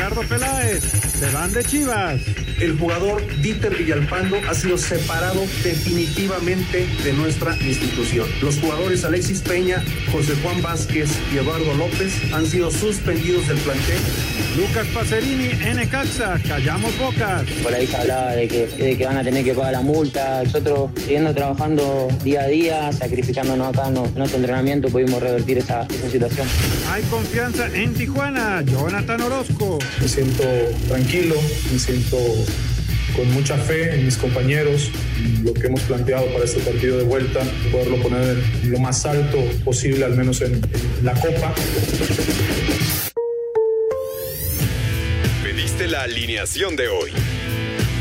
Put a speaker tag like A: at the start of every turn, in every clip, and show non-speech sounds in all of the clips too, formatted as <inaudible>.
A: Ricardo Peláez, se van de Chivas.
B: El jugador Dieter Villalpando ha sido separado definitivamente de nuestra institución. Los jugadores Alexis Peña, José Juan Vázquez y Eduardo López han sido suspendidos del plantel.
A: Lucas Pacerini, NCAXA, callamos bocas.
C: Por ahí se hablaba de que, de que van a tener que pagar la multa. Nosotros, siguiendo trabajando día a día, sacrificándonos acá en nuestro entrenamiento, pudimos revertir esa, esa situación.
A: Hay confianza en Tijuana, Jonathan Orozco.
D: Me siento tranquilo, me siento con mucha fe en mis compañeros, lo que hemos planteado para este partido de vuelta, poderlo poner lo más alto posible, al menos en, en la Copa.
E: Pediste la alineación de hoy.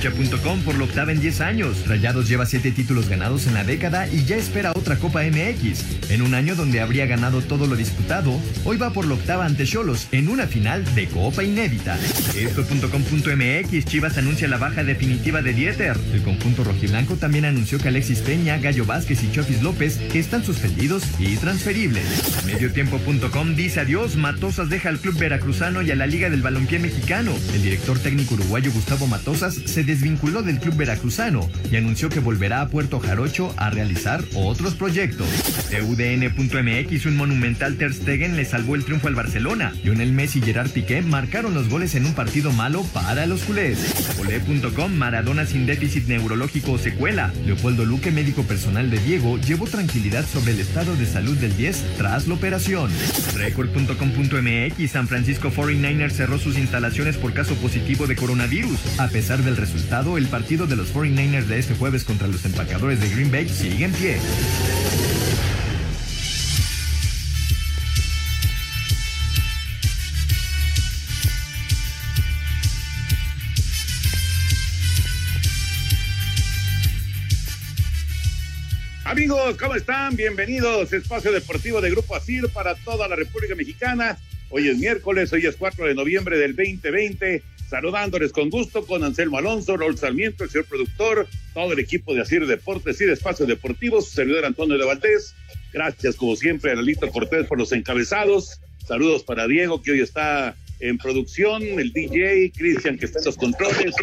F: Cancha.com por la octava en 10 años. Rayados lleva 7 títulos ganados en la década y ya espera otra Copa MX. En un año donde habría ganado todo lo disputado, hoy va por la octava ante Cholos en una final de Copa inédita. Esto.com.mx Chivas anuncia la baja definitiva de Dieter. El conjunto rojiblanco también anunció que Alexis Peña, Gallo Vázquez y Chofis López están suspendidos y transferibles. Mediotiempo.com dice adiós, Matosas deja al club veracruzano y a la Liga del Balompié Mexicano. El director técnico uruguayo Gustavo Matosas se desvinculó del club veracruzano y anunció que volverá a Puerto Jarocho a realizar otros proyectos. TUDN.mx un monumental Ter Stegen le salvó el triunfo al Barcelona. Lionel Messi y Gerard Piqué marcaron los goles en un partido malo para los culés. Olé.com Maradona sin déficit neurológico o secuela. Leopoldo Luque, médico personal de Diego, llevó tranquilidad sobre el estado de salud del 10 tras la operación. Record.com.mx San Francisco 49ers cerró sus instalaciones por caso positivo de coronavirus. A pesar del resultado, el partido de los 49ers de este jueves contra los empacadores de Green Bay sigue en pie.
G: Amigos, ¿cómo están? Bienvenidos. Espacio Deportivo de Grupo ASIR para toda la República Mexicana. Hoy es miércoles, hoy es 4 de noviembre del 2020. Saludándoles con gusto con Anselmo Alonso, Raúl Sarmiento, el señor productor, todo el equipo de ASIR Deportes y de Espacios Deportivos, su servidor Antonio de Valdés. Gracias, como siempre, a Lalito Cortés por los encabezados. Saludos para Diego, que hoy está en producción, el DJ, Cristian, que está en los controles,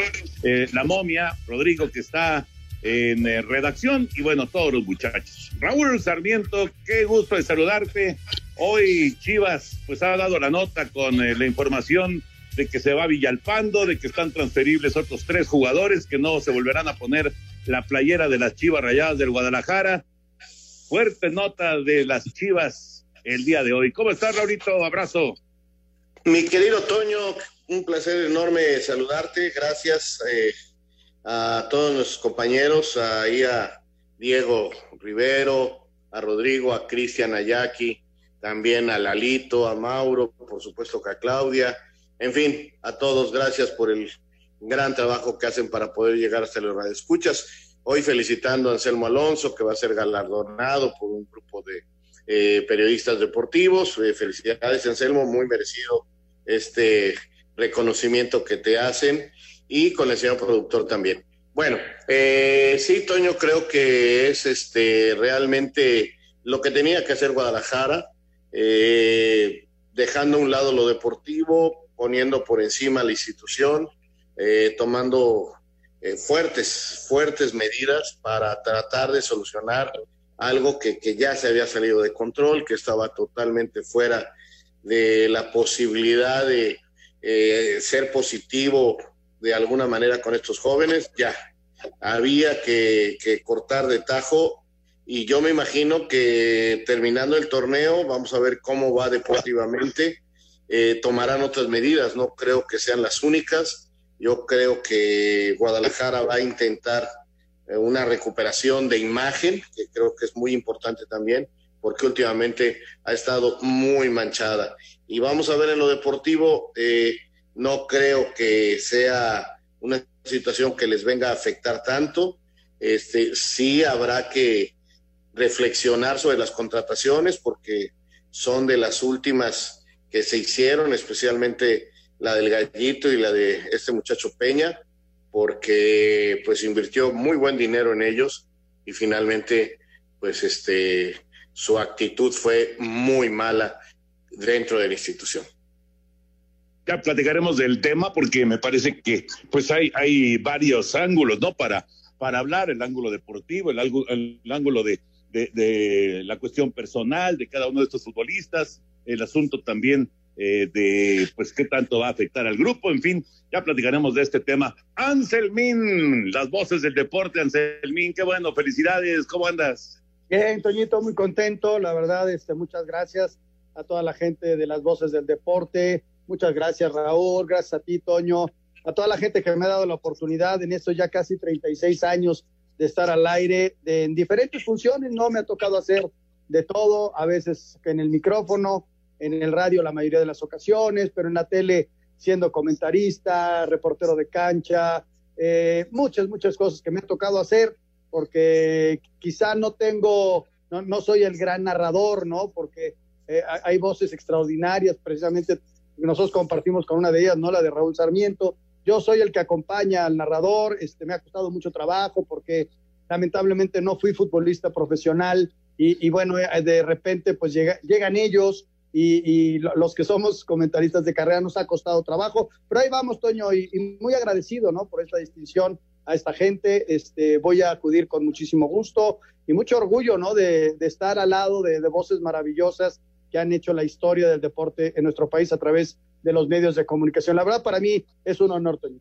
G: eh, la momia, Rodrigo, que está en eh, redacción y bueno, todos los muchachos. Raúl Sarmiento, qué gusto de saludarte. Hoy Chivas pues ha dado la nota con eh, la información de que se va Villalpando, de que están transferibles otros tres jugadores que no se volverán a poner la playera de las Chivas Rayadas del Guadalajara. Fuerte nota de las Chivas el día de hoy. ¿Cómo estás, Raulito? Abrazo.
H: Mi querido Toño, un placer enorme saludarte. Gracias. Eh, a todos nuestros compañeros, ahí a Diego Rivero, a Rodrigo, a Cristian Ayaki, también a Lalito, a Mauro, por supuesto que a Claudia, en fin, a todos, gracias por el gran trabajo que hacen para poder llegar hasta los radioescuchas. Hoy felicitando a Anselmo Alonso, que va a ser galardonado por un grupo de eh, periodistas deportivos. Eh, felicidades, Anselmo, muy merecido este reconocimiento que te hacen y con el señor productor también. Bueno, eh, sí, Toño, creo que es este realmente lo que tenía que hacer Guadalajara, eh, dejando a un lado lo deportivo, poniendo por encima la institución, eh, tomando eh, fuertes, fuertes medidas para tratar de solucionar algo que, que, ya se había salido de control, que estaba totalmente fuera de la posibilidad de eh, ser positivo de alguna manera con estos jóvenes, ya había que, que, cortar de tajo y yo me imagino que terminando el torneo, vamos a ver cómo va deportivamente, eh, tomarán otras medidas, no creo que sean las únicas, yo creo que Guadalajara va a intentar eh, una recuperación de imagen, que creo que es muy importante también, porque últimamente ha estado muy manchada. Y vamos a ver en lo deportivo, eh, no creo que sea una situación que les venga a afectar tanto. Este, sí habrá que reflexionar sobre las contrataciones, porque son de las últimas que se hicieron, especialmente la del gallito y la de este muchacho Peña, porque pues invirtió muy buen dinero en ellos y finalmente pues este su actitud fue muy mala dentro de la institución.
G: Ya platicaremos del tema porque me parece que pues hay, hay varios ángulos, ¿no? Para, para hablar, el ángulo deportivo, el, el, el ángulo de, de, de, la cuestión personal de cada uno de estos futbolistas, el asunto también eh, de pues qué tanto va a afectar al grupo, en fin, ya platicaremos de este tema. Anselmín, las voces del deporte, Anselmín, qué bueno, felicidades, ¿cómo andas?
I: Bien, Toñito, muy contento, la verdad, este, muchas gracias a toda la gente de las voces del deporte, muchas gracias Raúl, gracias a ti, Toño, a toda la gente que me ha dado la oportunidad en estos ya casi 36 años de estar al aire de, en diferentes funciones, no me ha tocado hacer de todo, a veces en el micrófono, en el radio la mayoría de las ocasiones, pero en la tele siendo comentarista, reportero de cancha, eh, muchas, muchas cosas que me ha tocado hacer, porque quizá no tengo, no, no soy el gran narrador, ¿no? Porque eh, hay voces extraordinarias, precisamente nosotros compartimos con una de ellas, ¿no? La de Raúl Sarmiento. Yo soy el que acompaña al narrador, este, me ha costado mucho trabajo porque lamentablemente no fui futbolista profesional y, y bueno, eh, de repente pues llega, llegan ellos, y, y, los que somos comentaristas de carrera nos ha costado trabajo, pero ahí vamos, Toño, y, y, muy agradecido, ¿no? Por esta distinción a esta gente, este, voy a acudir con muchísimo gusto y mucho orgullo, ¿no? De, de estar al lado de, de, voces maravillosas que han hecho la historia del deporte en nuestro país a través de los medios de comunicación. La verdad, para mí es un honor, Toño.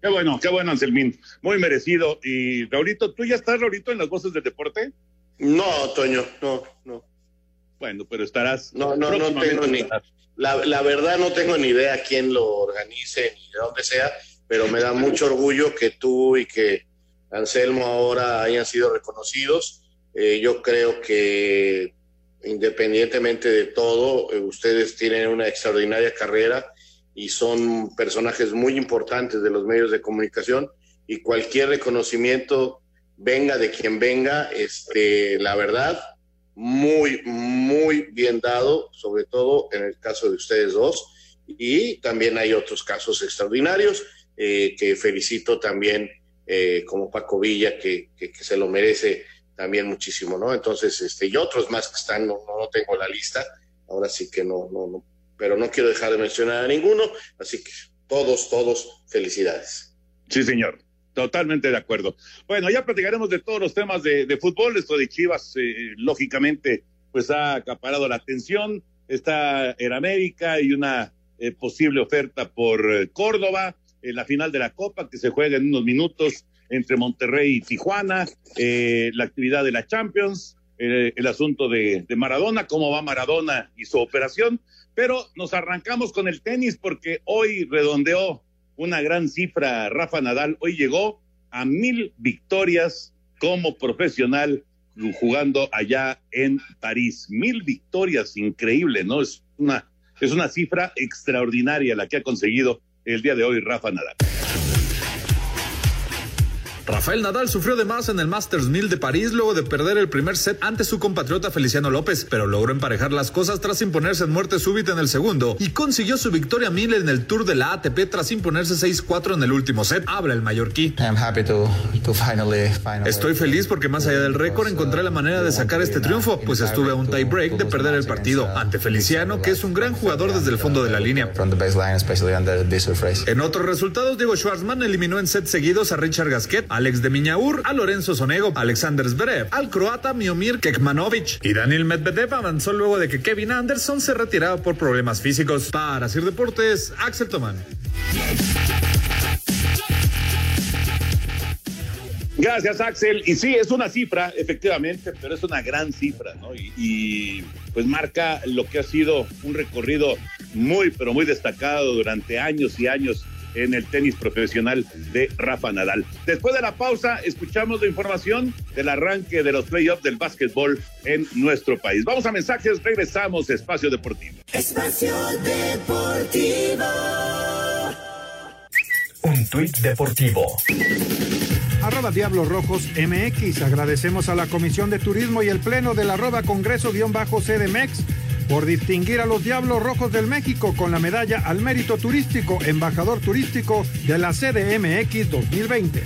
G: Qué bueno, qué bueno, Anselmín. Muy merecido. Y Raulito, ¿tú ya estás, Raulito, en las voces del deporte?
H: No, Toño, no, no.
G: Bueno, pero estarás.
H: No, no, no tengo ni. La, la, verdad, no tengo ni idea quién lo organice ni de dónde sea, pero me da mucho orgullo que tú y que Anselmo ahora hayan sido reconocidos. Eh, yo creo que independientemente de todo, eh, ustedes tienen una extraordinaria carrera y son personajes muy importantes de los medios de comunicación y cualquier reconocimiento venga de quien venga, este, la verdad, muy, muy bien dado, sobre todo en el caso de ustedes dos. Y también hay otros casos extraordinarios eh, que felicito también, eh, como Paco Villa, que, que, se lo merece también muchísimo, ¿no? Entonces, este, y otros más que están, no, no tengo la lista, ahora sí que no, no, no, pero no quiero dejar de mencionar a ninguno, así que todos, todos, felicidades.
G: Sí, señor. Totalmente de acuerdo. Bueno, ya platicaremos de todos los temas de, fútbol. Esto de Chivas, eh, lógicamente, pues ha acaparado la atención. Está en América y una eh, posible oferta por eh, Córdoba la final de la Copa que se juega en unos minutos entre Monterrey y Tijuana. la actividad de la Champions, el asunto de Maradona, cómo va Maradona y su operación. Pero nos arrancamos con el tenis porque hoy redondeó una gran cifra. Rafa Nadal hoy llegó a mil victorias como profesional jugando allá en París. Mil victorias, increíble, ¿no? Es una, es una cifra extraordinaria la que ha conseguido el día de hoy Rafa Nadal.
J: Rafael Nadal sufrió de más en el Masters 1000 de París luego de perder el primer set ante su compatriota Feliciano López, pero logró emparejar las cosas tras imponerse en muerte súbita en el segundo y consiguió su victoria 1000 en el Tour de la ATP tras imponerse 6-4 en el último set. Habla el mallorquí. Estoy feliz porque más allá del récord encontré la manera de sacar este triunfo, pues estuve a un tie break de perder el partido ante Feliciano, que es un gran jugador desde el fondo de la línea. En otros resultados, Diego Schwartzman eliminó en sets seguidos a Richard Gasquet, Alex de Miñaur, a Lorenzo Sonego, Alexander Zverev, al croata Miomir Kekmanovic y Daniel Medvedev avanzó luego de que Kevin Anderson se retiraba por problemas físicos. Para Sir Deportes, Axel Tomán.
G: Gracias, Axel. Y sí, es una cifra, efectivamente, pero es una gran cifra, ¿no? Y, pues marca lo que ha sido un recorrido muy, pero muy destacado durante años y años en el tenis profesional de Rafa Nadal. Después de la pausa, escuchamos la información del arranque de los playoffs del básquetbol en nuestro país. Vamos a mensajes, regresamos a Espacio Deportivo.
K: Espacio Deportivo.
L: Un tuit deportivo.
A: Arroba Diablos Rojos MX. Agradecemos a la Comisión de Turismo y el Pleno del arroba Congreso-CDMX por distinguir a los Diablos Rojos del México con la medalla al mérito turístico embajador turístico de la CDMX 2020.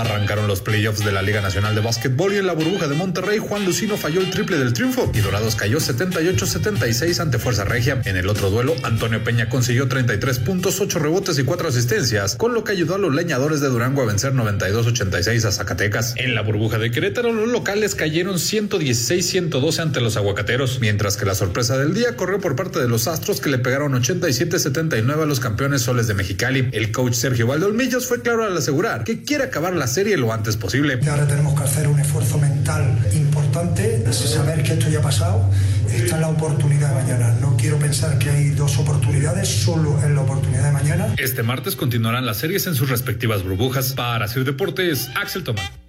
J: Arrancaron los playoffs de la Liga Nacional de Básquetbol y en la burbuja de Monterrey Juan Lucino falló el triple del triunfo y Dorados cayó 78-76 ante Fuerza Regia. En el otro duelo, Antonio Peña consiguió 33 puntos, 8 rebotes y 4 asistencias, con lo que ayudó a los leñadores de Durango a vencer 92-86 a Zacatecas. En la burbuja de Querétaro, los locales cayeron 116-112 ante los aguacateros, mientras que la sorpresa del día corrió por parte de los Astros que le pegaron 87-79 a los campeones soles de Mexicali. El coach Sergio Valdolmillos fue claro al asegurar que quiere acabar la serie lo antes posible.
M: Ahora tenemos que hacer un esfuerzo mental importante, saber que esto ya ha pasado, está en la oportunidad de mañana. No quiero pensar que hay dos oportunidades, solo en la oportunidad de mañana.
J: Este martes continuarán las series en sus respectivas burbujas. Para Sir Deportes, Axel Tomán.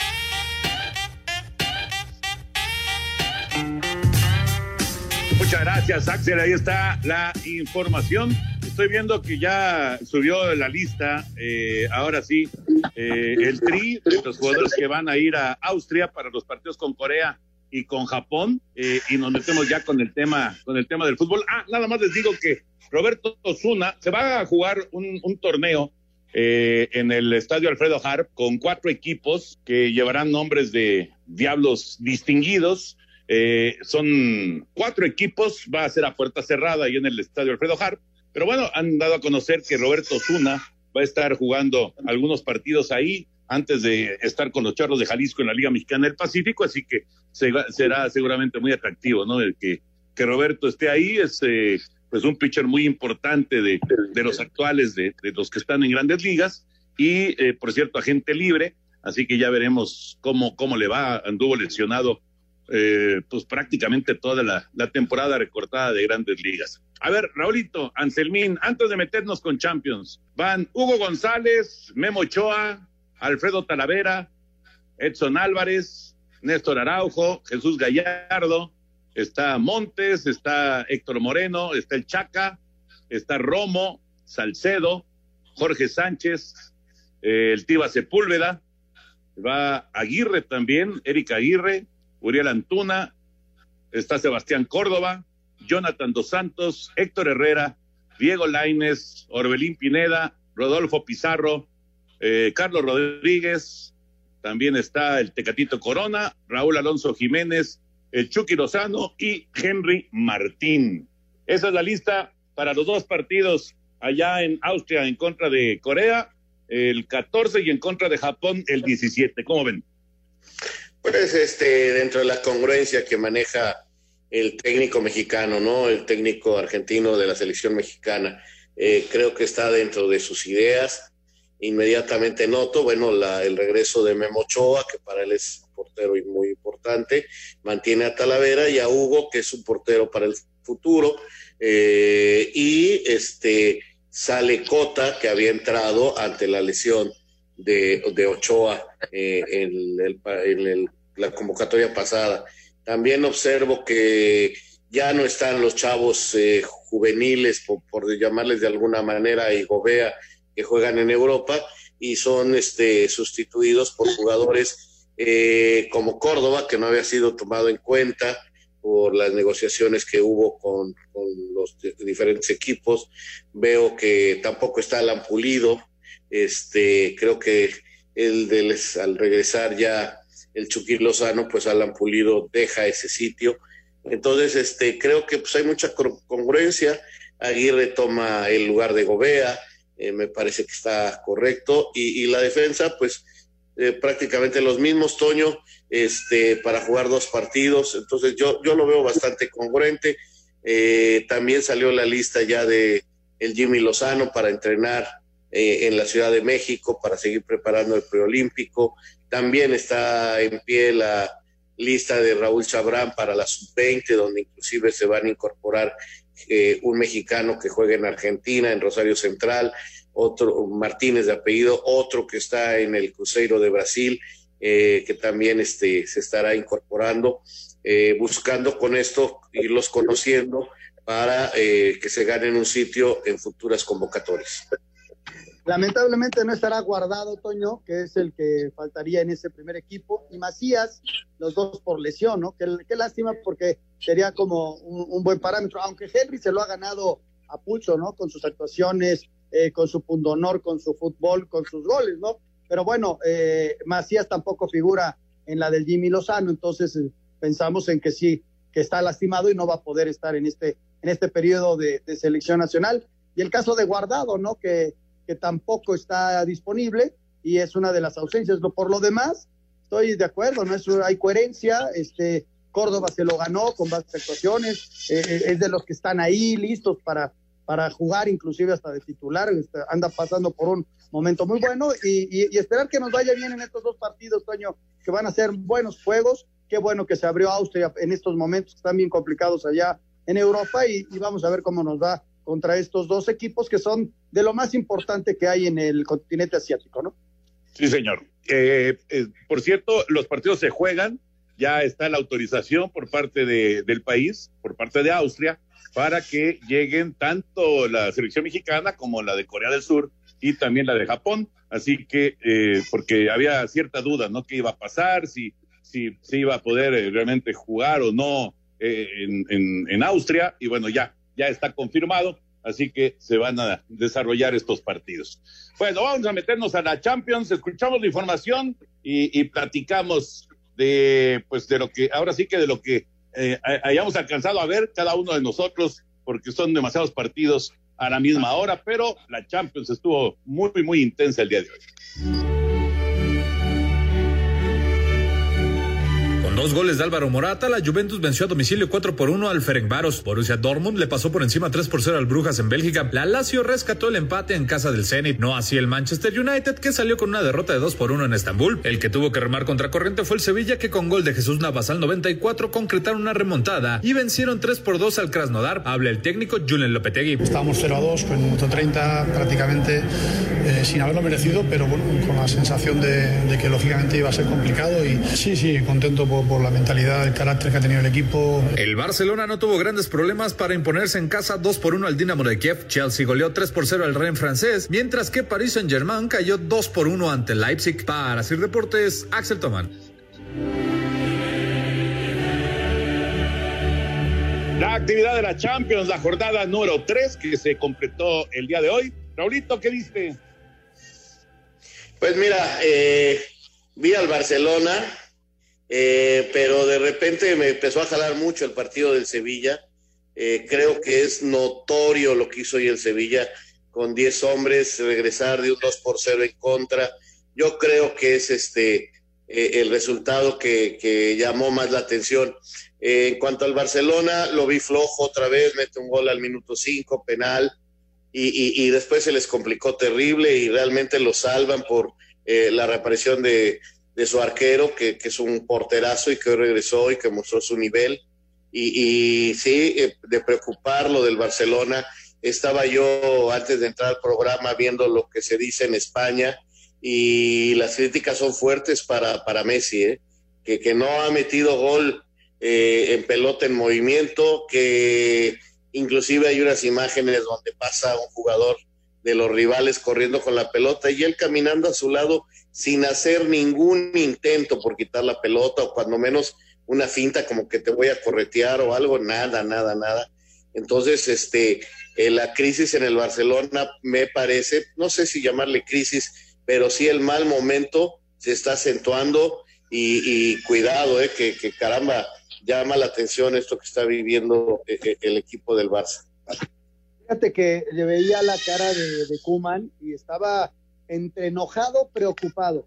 G: Gracias, Axel. Ahí está la información. Estoy viendo que ya subió la lista, eh, ahora sí, eh, el tri de los jugadores que van a ir a Austria para los partidos con Corea y con Japón, eh, y nos metemos ya con el tema, con el tema del fútbol. Ah, nada más les digo que Roberto Osuna se va a jugar un, un torneo en el estadio Alfredo Harp con cuatro equipos que llevarán nombres de diablos distinguidos. Eh, son cuatro equipos, va a ser a puerta cerrada ahí en el estadio Alfredo Harp. Pero bueno, han dado a conocer que Roberto Zuna va a estar jugando algunos partidos ahí antes de estar con los charros de Jalisco en la Liga Mexicana del Pacífico, así que será seguramente muy atractivo, ¿no? El que, que Roberto esté ahí es eh, pues un pitcher muy importante de, de los actuales, de, de, los que están en grandes ligas, y eh, por cierto, agente libre, así que ya veremos cómo, cómo le va, anduvo lesionado eh, pues prácticamente toda la, temporada recortada de grandes ligas. A ver, Raulito, Anselmín, antes de meternos con Champions, van Hugo González, Memo Ochoa, Alfredo Talavera, Edson Álvarez, Néstor Araujo, Jesús Gallardo, está Montes, está Héctor Moreno, está el Chaca, está Romo, Salcedo, Jorge Sánchez, eh, el Tiba Sepúlveda, va Aguirre también, Erika Aguirre, Uriel Antuna, está Sebastián Córdoba, Jonathan Dos Santos, Héctor Herrera, Diego Laines, Orbelín Pineda, Rodolfo Pizarro, eh, Carlos Rodríguez, también está el Tecatito Corona, Raúl Alonso Jiménez, el Chucky Lozano y Henry Martín. Esa es la lista para los dos partidos allá en Austria en contra de Corea, el 14 y en contra de Japón el 17. ¿Cómo ven?
H: Pues este, dentro de la congruencia que maneja el técnico mexicano, ¿no? El técnico argentino de la selección mexicana. Eh, creo que está dentro de sus ideas. Inmediatamente noto, bueno, la, el regreso de Memo Ochoa, que para él es un portero muy importante. Mantiene a Talavera y a Hugo, que es un portero para el futuro. Eh, y este sale Cota, que había entrado ante la lesión de, de Ochoa eh, en, el, en el, la convocatoria pasada. También observo que ya no están los chavos eh, juveniles, por, llamarles de alguna manera, y Gobea, que juegan en Europa, y son este, sustituidos por jugadores eh, como Córdoba, que no había sido tomado en cuenta por las negociaciones que hubo con, los diferentes equipos. Veo que tampoco está Alan Pulido. Este, creo que el de al regresar ya el Chucky Lozano, pues Alan Pulido deja ese sitio. Entonces, este, creo que pues hay mucha congruencia. Aguirre toma el lugar de Gobea, eh, me parece que está correcto. Y, la defensa, pues eh, prácticamente los mismos, Toño, este, para jugar dos partidos. Entonces, yo, yo lo veo bastante congruente. Eh, también salió la lista ya de el Jimmy Lozano para entrenar en la Ciudad de México, para seguir preparando el preolímpico. También está en pie la lista de Raúl Chabrán para la sub-20, donde inclusive se van a incorporar eh, un mexicano que juega en Argentina, en Rosario Central, otro Martínez de apellido, otro que está en el Cruzeiro de Brasil, eh, que también este, se estará incorporando, eh, buscando con esto irlos conociendo para que se ganen un sitio en futuras convocatorias.
I: Lamentablemente no estará guardado Toño, que es el que faltaría en ese primer equipo, y Macías, los dos por lesión, ¿no? Qué, lástima porque sería como un, buen parámetro, aunque Henry se lo ha ganado a pulso, ¿no? Con sus actuaciones, eh, con su pundonor, con su fútbol, con sus goles, ¿no? Pero bueno, eh, Macías tampoco figura en la del Jimmy Lozano, entonces eh, pensamos en que sí, que está lastimado y no va a poder estar en este, en este periodo de, de selección nacional. Y el caso de Guardado, ¿no? Que que tampoco está disponible y es una de las ausencias. Por lo demás, estoy de acuerdo, no es, hay coherencia, este Córdoba se lo ganó con varias actuaciones, eh, eh, es de los que están ahí listos para, para jugar, inclusive hasta de titular, este, anda pasando por un momento muy bueno y, esperar que nos vaya bien en estos dos partidos, Toño, que van a ser buenos juegos. Qué bueno que se abrió Austria en estos momentos que están bien complicados allá en Europa y, y vamos a ver cómo nos va contra estos dos equipos que son de lo más importante que hay en el continente asiático, ¿no?
G: Sí, señor. Eh, eh, por cierto, los partidos se juegan, ya está la autorización por parte de, del país, por parte de Austria, para que lleguen tanto la selección mexicana como la de Corea del Sur y también la de Japón. Así que, eh, porque había cierta duda, ¿no? ¿Qué iba a pasar? Si, si, si iba a poder realmente jugar o no en, en, en Austria. Y bueno, ya, ya está confirmado, así que se van a desarrollar estos partidos. Bueno, vamos a meternos a la Champions, escuchamos la información y, platicamos de, pues, de lo que, ahora sí que de lo que eh, hayamos alcanzado a ver cada uno de nosotros, porque son demasiados partidos a la misma hora, pero la Champions estuvo muy, muy intensa el día de hoy.
J: Dos goles de Álvaro Morata, la Juventus venció a domicilio 4 por 1 al Ferencváros. Borussia Dortmund le pasó por encima 3 por 0 al Brujas en Bélgica. La Lazio rescató el empate en casa del Zenit, no así el Manchester United que salió con una derrota de 2 por 1 en Estambul. El que tuvo que remar contra corriente fue el Sevilla que con gol de Jesús Navas al 94 concretaron una remontada y vencieron 3 por 2 al Krasnodar. Habla el técnico Julen Lopetegui.
N: Estábamos 0 a 2 con el minuto 30 prácticamente eh, sin haberlo merecido, pero bueno, con la sensación de, que lógicamente iba a ser complicado y sí, sí, contento por por la mentalidad, el carácter que ha tenido el equipo.
J: El Barcelona no tuvo grandes problemas para imponerse en casa 2 por 1 al Dinamo de Kiev. Chelsea goleó 3 por 0 al Rennes francés, mientras que Paris Saint-Germain cayó 2 por 1 ante Leipzig. Para Sir Deportes, Axel Toman.
G: La actividad de la Champions, la jornada número 3 que se completó el día de hoy. Raulito, ¿qué viste?
H: Pues mira, eh, vi al Barcelona, eh, pero de repente me empezó a jalar mucho el partido del Sevilla. Eh, creo que es notorio lo que hizo hoy el Sevilla con 10 hombres, regresar de un 2 por 0 en contra. Yo creo que es este eh, el resultado que, llamó más la atención. en cuanto al Barcelona, lo vi flojo otra vez, mete un gol al minuto 5, penal, y, y, después se les complicó terrible y realmente lo salvan por la reaparición de, de su arquero, que, es un porterazo y que regresó y que mostró su nivel. Y, y sí, eh, de preocupar lo del Barcelona. Estaba yo antes de entrar al programa viendo lo que se dice en España y las críticas son fuertes para, para Messi, ¿eh? que, que no ha metido gol eh, en pelota en movimiento, que inclusive hay unas imágenes donde pasa un jugador de los rivales corriendo con la pelota y él caminando a su lado sin hacer ningún intento por quitar la pelota o cuando menos una finta como que te voy a corretear o algo, nada, nada, nada. Entonces, este, eh, la crisis en el Barcelona me parece, no sé si llamarle crisis, pero sí el mal momento se está acentuando y, cuidado, eh, que, que, caramba, llama la atención esto que está viviendo eh, el equipo del Barça.
I: Fíjate que le veía la cara de, de Kuman y estaba entre enojado, preocupado,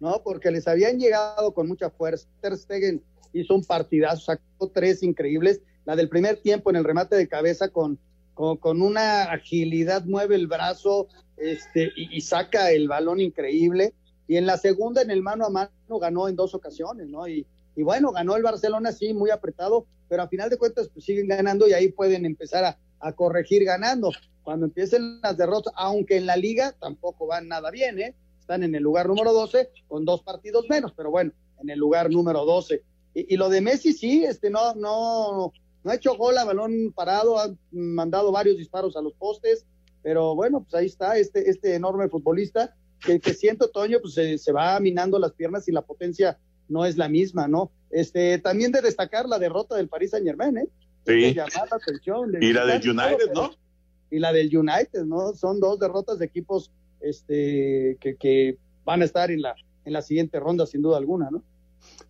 I: ¿no? Porque les habían llegado con mucha fuerza. Ter Stegen hizo un partidazo, sacó tres increíbles. La del primer tiempo en el remate de cabeza con, con, una agilidad, mueve el brazo este, y, saca el balón increíble. Y en la segunda, en el mano a mano, ganó en dos ocasiones, ¿no? Y, y bueno, ganó el Barcelona, sí, muy apretado, pero a final de cuentas, pues siguen ganando y ahí pueden empezar a, a corregir ganando. Cuando empiecen las derrotas, aunque en la liga tampoco van nada bien, ¿eh? Están en el lugar número 12 con dos partidos menos, pero bueno, en el lugar número 12. Y, lo de Messi sí, este no, no, no ha hecho gol a balón parado, ha mandado varios disparos a los postes, pero bueno, pues ahí está este, este enorme futbolista que, que siento, Toño, pues se, se, va minando las piernas y la potencia no es la misma, ¿no? Este, también de destacar la derrota del Paris Saint Germain, ¿eh?
G: Sí. y la del United, ¿no?
I: Y la del United, ¿no? Son dos derrotas de equipos este, que, que van a estar en la, en la siguiente ronda, sin duda alguna, ¿no?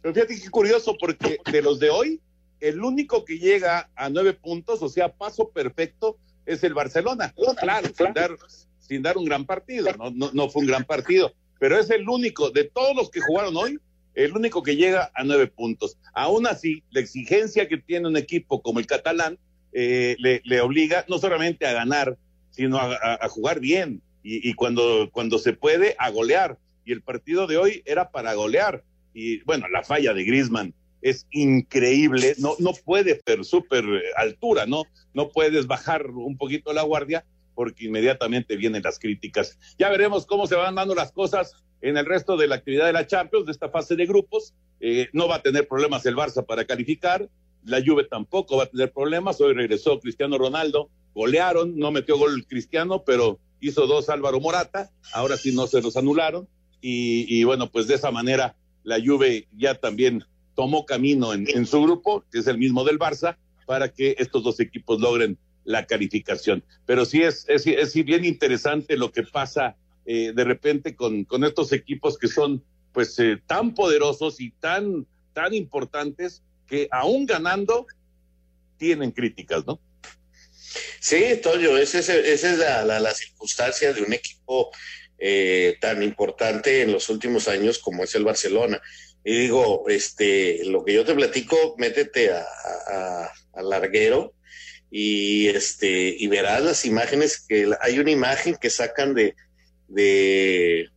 G: Pero fíjate qué curioso, porque de los de hoy, el único que llega a nueve puntos, o sea, paso perfecto, es el Barcelona. Claro, sin dar, sin dar un gran partido, no, no, no fue un gran partido, pero es el único de todos los que jugaron hoy el único que llega a nueve puntos. Aún así, la exigencia que tiene un equipo como el catalán eh, le, obliga no solamente a ganar, sino a, jugar bien y, cuando, cuando se puede, a golear. Y el partido de hoy era para golear. Y bueno, la falla de Grisman es increíble, no, no puede ser súper altura, ¿no? No puedes bajar un poquito la guardia porque inmediatamente vienen las críticas. Ya veremos cómo se van dando las cosas en el resto de la actividad de la Champions, de esta fase de grupos. Eh, no va a tener problemas el Barça para calificar, la Juve tampoco va a tener problemas. Hoy regresó Cristiano Ronaldo, golearon, no metió gol Cristiano, pero hizo dos Álvaro Morata, ahora sí no se los anularon. Y, bueno, pues de esa manera la Juve ya también tomó camino en, en su grupo, que es el mismo del Barça, para que estos dos equipos logren la calificación. Pero sí es, es, es bien interesante lo que pasa eh, de repente con, con, estos equipos que son pues eh, tan poderosos y tan, tan importantes que aún ganando tienen críticas, ¿no?
H: Sí, Toño, esa es, esa es la, circunstancia de un equipo eh, tan importante en los últimos años como es el Barcelona. Y digo, este, lo que yo te platico, métete a, a, Larguero y este, y verás las imágenes que hay una imagen que sacan de, de,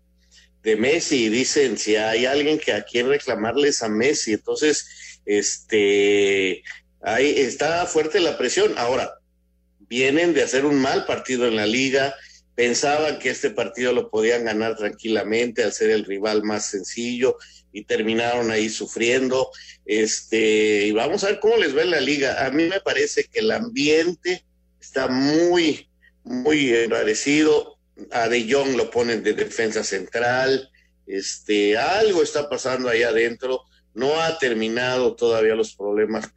H: de Messi y dicen si hay alguien que a quien reclamarles a Messi. Entonces, este, ahí está fuerte la presión. Ahora, vienen de hacer un mal partido en la liga, pensaban que este partido lo podían ganar tranquilamente al ser el rival más sencillo y terminaron ahí sufriendo. Este, y vamos a ver cómo les va en la liga. A mí me parece que el ambiente está muy, muy enrarecido a De Jong lo ponen de defensa central, este, algo está pasando ahí adentro, no ha terminado todavía los problemas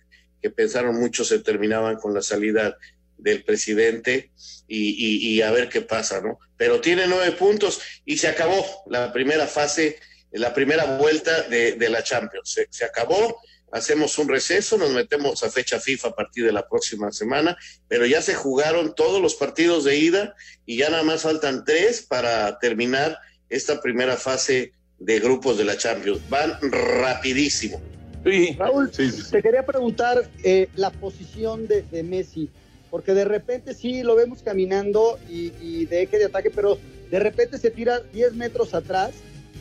H: que pensaron muchos se terminaban con la salida del presidente y, a ver qué pasa, ¿no? Pero tiene nueve puntos y se acabó la primera fase, la primera vuelta de, la Champions. se acabó, hacemos un receso, nos metemos a fecha FIFA a partir de la próxima semana, pero ya se jugaron todos los partidos de ida y ya nada más faltan tres para terminar esta primera fase de grupos de la Champions. Van rapidísimo.
I: Raúl, te quería preguntar eh, la posición de, Messi, porque de repente sí lo vemos caminando y, de eje de ataque, pero de repente se tira 10 metros atrás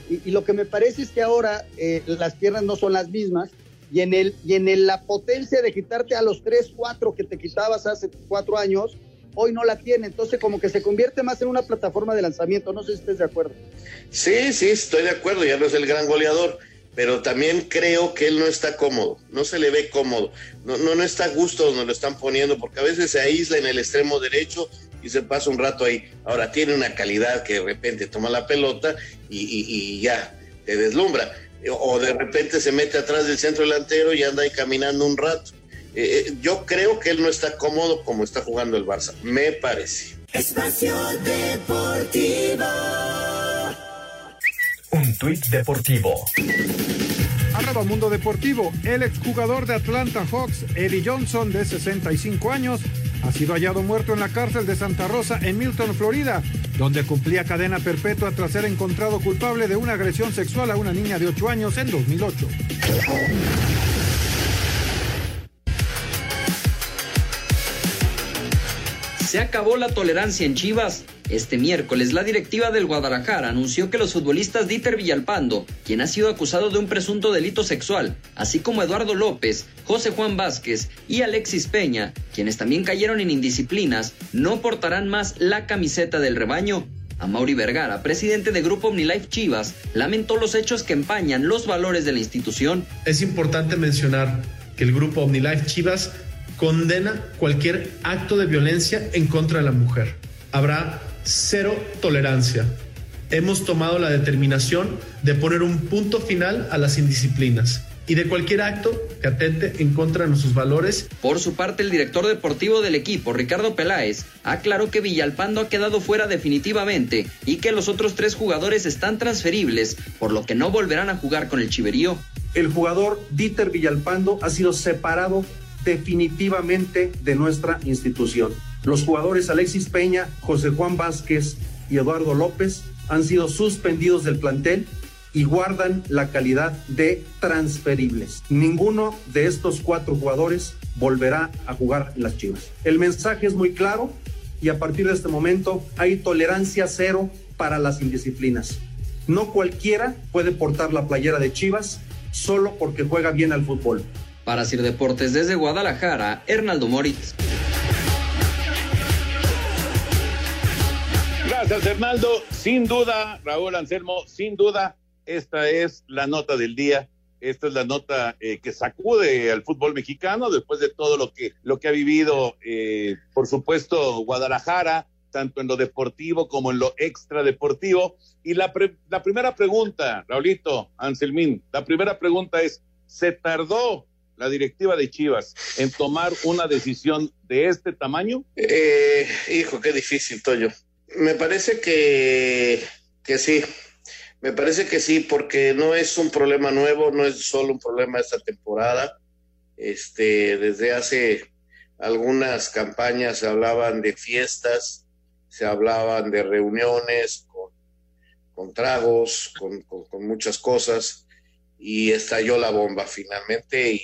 I: y, lo que me parece es que ahora eh, las piernas no son las mismas y en, el, y en la potencia de quitarte a los 3, 4 que te quitabas hace cuatro años, hoy no la tiene. Entonces, como que se convierte más en una plataforma de lanzamiento. No sé si estés de acuerdo.
H: Sí, sí, estoy de acuerdo. Ya no es el gran goleador. pero también creo que él no está cómodo, no se le ve cómodo, no, no, no está a gusto donde lo están poniendo, porque a veces se aísla en el extremo derecho y se pasa un rato ahí. Ahora tiene una calidad que de repente toma la pelota y, ya te deslumbra. O de repente se mete atrás del centro delantero y anda ahí caminando un rato. Eh, eh, yo creo que él no está cómodo como está jugando el Barça, me parece.
K: Espacio Deportivo.
L: Un tuit deportivo.
A: Arroba Mundo Deportivo. El exjugador de Atlanta Hawks, Eddie Johnson, de 65 años, ha sido hallado muerto en la cárcel de Santa Rosa en Milton, Florida, donde cumplía cadena perpetua tras ser encontrado culpable de una agresión sexual a una niña de 8 años en 2008.
O: Se acabó la tolerancia en Chivas. Este miércoles, la directiva del Guadalajara anunció que los futbolistas Dieter Villalpando, quien ha sido acusado de un presunto delito sexual, así como Eduardo López, José Juan Vázquez y Alexis Peña, quienes también cayeron en indisciplinas, no portarán más la camiseta del rebaño. A Mauri Vergara, presidente de Grupo OmniLife Chivas, lamentó los hechos que empañan los valores de la institución.
P: Es importante mencionar que el Grupo OmniLife Chivas condena cualquier acto de violencia en contra de la mujer. Habrá cero tolerancia. Hemos tomado la determinación de poner un punto final a las indisciplinas y de cualquier acto que atente en contra de nuestros valores.
O: Por su parte, el director deportivo del equipo, Ricardo Peláez, aclaró que Villalpando ha quedado fuera definitivamente y que los otros tres jugadores están transferibles, por lo que no volverán a jugar con el Chiverío.
B: El jugador Dieter Villalpando ha sido separado definitivamente de nuestra institución. Los jugadores Alexis Peña, José Juan Vázquez y Eduardo López han sido suspendidos del plantel y guardan la calidad de transferibles. Ninguno de estos cuatro jugadores volverá a jugar en las Chivas. El mensaje es muy claro y a partir de este momento hay tolerancia cero para las indisciplinas. No cualquiera puede portar la playera de Chivas solo porque juega bien al fútbol.
O: Para Sir Deportes desde Guadalajara, Hernaldo Moritz.
G: Gracias, Hernaldo. Sin duda, Raúl Anselmo, sin duda, esta es la nota del día. Esta es la nota eh, que sacude al fútbol mexicano después de todo lo que, lo que ha vivido, eh, por supuesto, Guadalajara, tanto en lo deportivo como en lo extradeportivo. Y la, la primera pregunta, Raulito, Anselmín, la primera pregunta es, ¿se tardó la directiva de Chivas en tomar una decisión de este tamaño?
H: Eh, hijo, qué difícil, Toyo. Me parece que, que sí, me parece que sí, porque no es un problema nuevo, no es solo un problema de esta temporada. Este, desde hace algunas campañas se hablaban de fiestas, se hablaban de reuniones con, tragos, con muchas cosas y estalló la bomba finalmente y,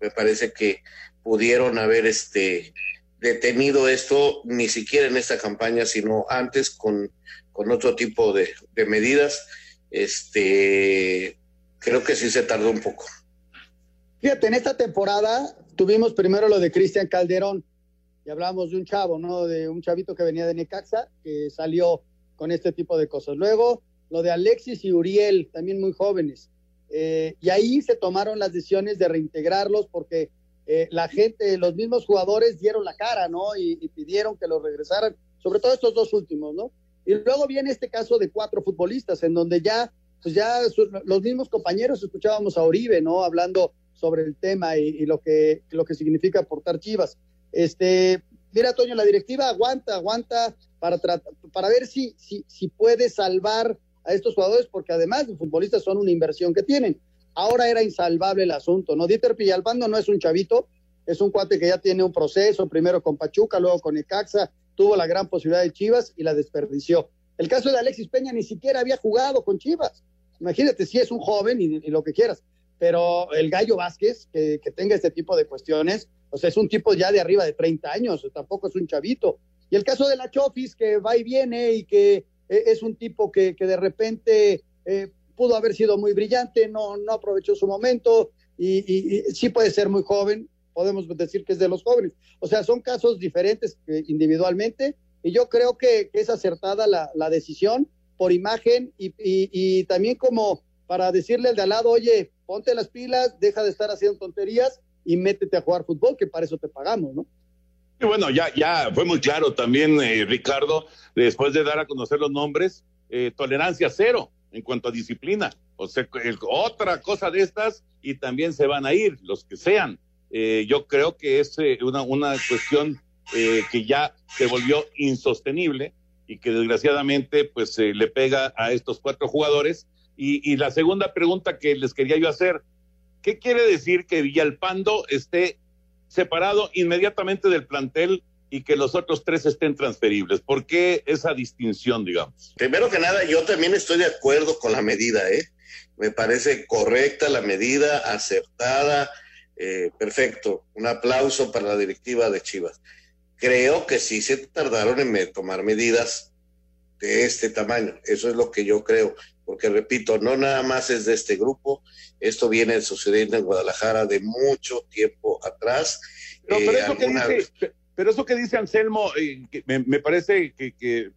H: me parece que pudieron haber este detenido esto ni siquiera en esta campaña sino antes con, con otro tipo de, de, medidas. Este creo que sí se tardó un poco.
I: Fíjate en esta temporada tuvimos primero lo de Cristian Calderón y hablamos de un chavo no de un chavito que venía de Necaxa que salió con este tipo de cosas. Luego lo de Alexis y Uriel también muy jóvenes eh, y ahí se tomaron las decisiones de reintegrarlos porque eh, la gente, los mismos jugadores dieron la cara, ¿no? Y, pidieron que los regresaran, sobre todo estos dos últimos, ¿no? Y luego viene este caso de cuatro futbolistas, en donde ya, pues ya los mismos compañeros escuchábamos a Oribe, ¿no? Hablando sobre el tema y, lo, que, lo que significa aportar Chivas. Este, mira, Toño, la directiva aguanta, aguanta para, para ver si, si, si puede salvar a estos jugadores porque además los futbolistas son una inversión que tienen. Ahora era insalvable el asunto, ¿no? Dieter Pillalpando no es un chavito, es un cuate que ya tiene un proceso, primero con Pachuca, luego con Ecaxa, tuvo la gran posibilidad de Chivas y la desperdició. El caso de Alexis Peña ni siquiera había jugado con Chivas. Imagínate, si es un joven y, lo que quieras, pero el Gallo Vázquez, que, que, tenga este tipo de cuestiones, o sea, es un tipo ya de arriba de 30 años, tampoco es un chavito. Y el caso de la Chofis, que va y viene y que es un tipo que, que de repente eh, pudo haber sido muy brillante, no, no aprovechó su momento y, sí puede ser muy joven, podemos decir que es de los jóvenes. O sea, son casos diferentes eh, individualmente y yo creo que, es acertada la, la, decisión por imagen y, y, también como, para decirle al de al lado, oye, ponte las pilas, deja de estar haciendo tonterías y métete a jugar fútbol, que para eso te pagamos, ¿no?
G: Y bueno, ya, ya fue muy claro también, eh, Ricardo, después de dar a conocer los nombres, eh, tolerancia cero en cuanto a disciplina. O sea, otra cosa de estas y también se van a ir, los que sean. Eh, yo creo que es una, una cuestión que ya se volvió insostenible y que desgraciadamente pues le pega a estos cuatro jugadores. Y, y la segunda pregunta que les quería yo hacer, ¿qué quiere decir que Villalpando esté separado inmediatamente del plantel y que los otros tres estén transferibles? ¿Por qué esa distinción, digamos?
H: Primero que nada, yo también estoy de acuerdo con la medida, ¿eh? Me parece correcta la medida, acertada, eh, perfecto. Un aplauso para la directiva de Chivas. Creo que sí se tardaron en tomar medidas de este tamaño. Eso es lo que yo creo. Porque repito, no nada más es de este grupo, esto viene sucediendo en Guadalajara de mucho tiempo atrás.
G: pero, eh, eso, que dice, pero eso que dice Anselmo, eh, me, parece que,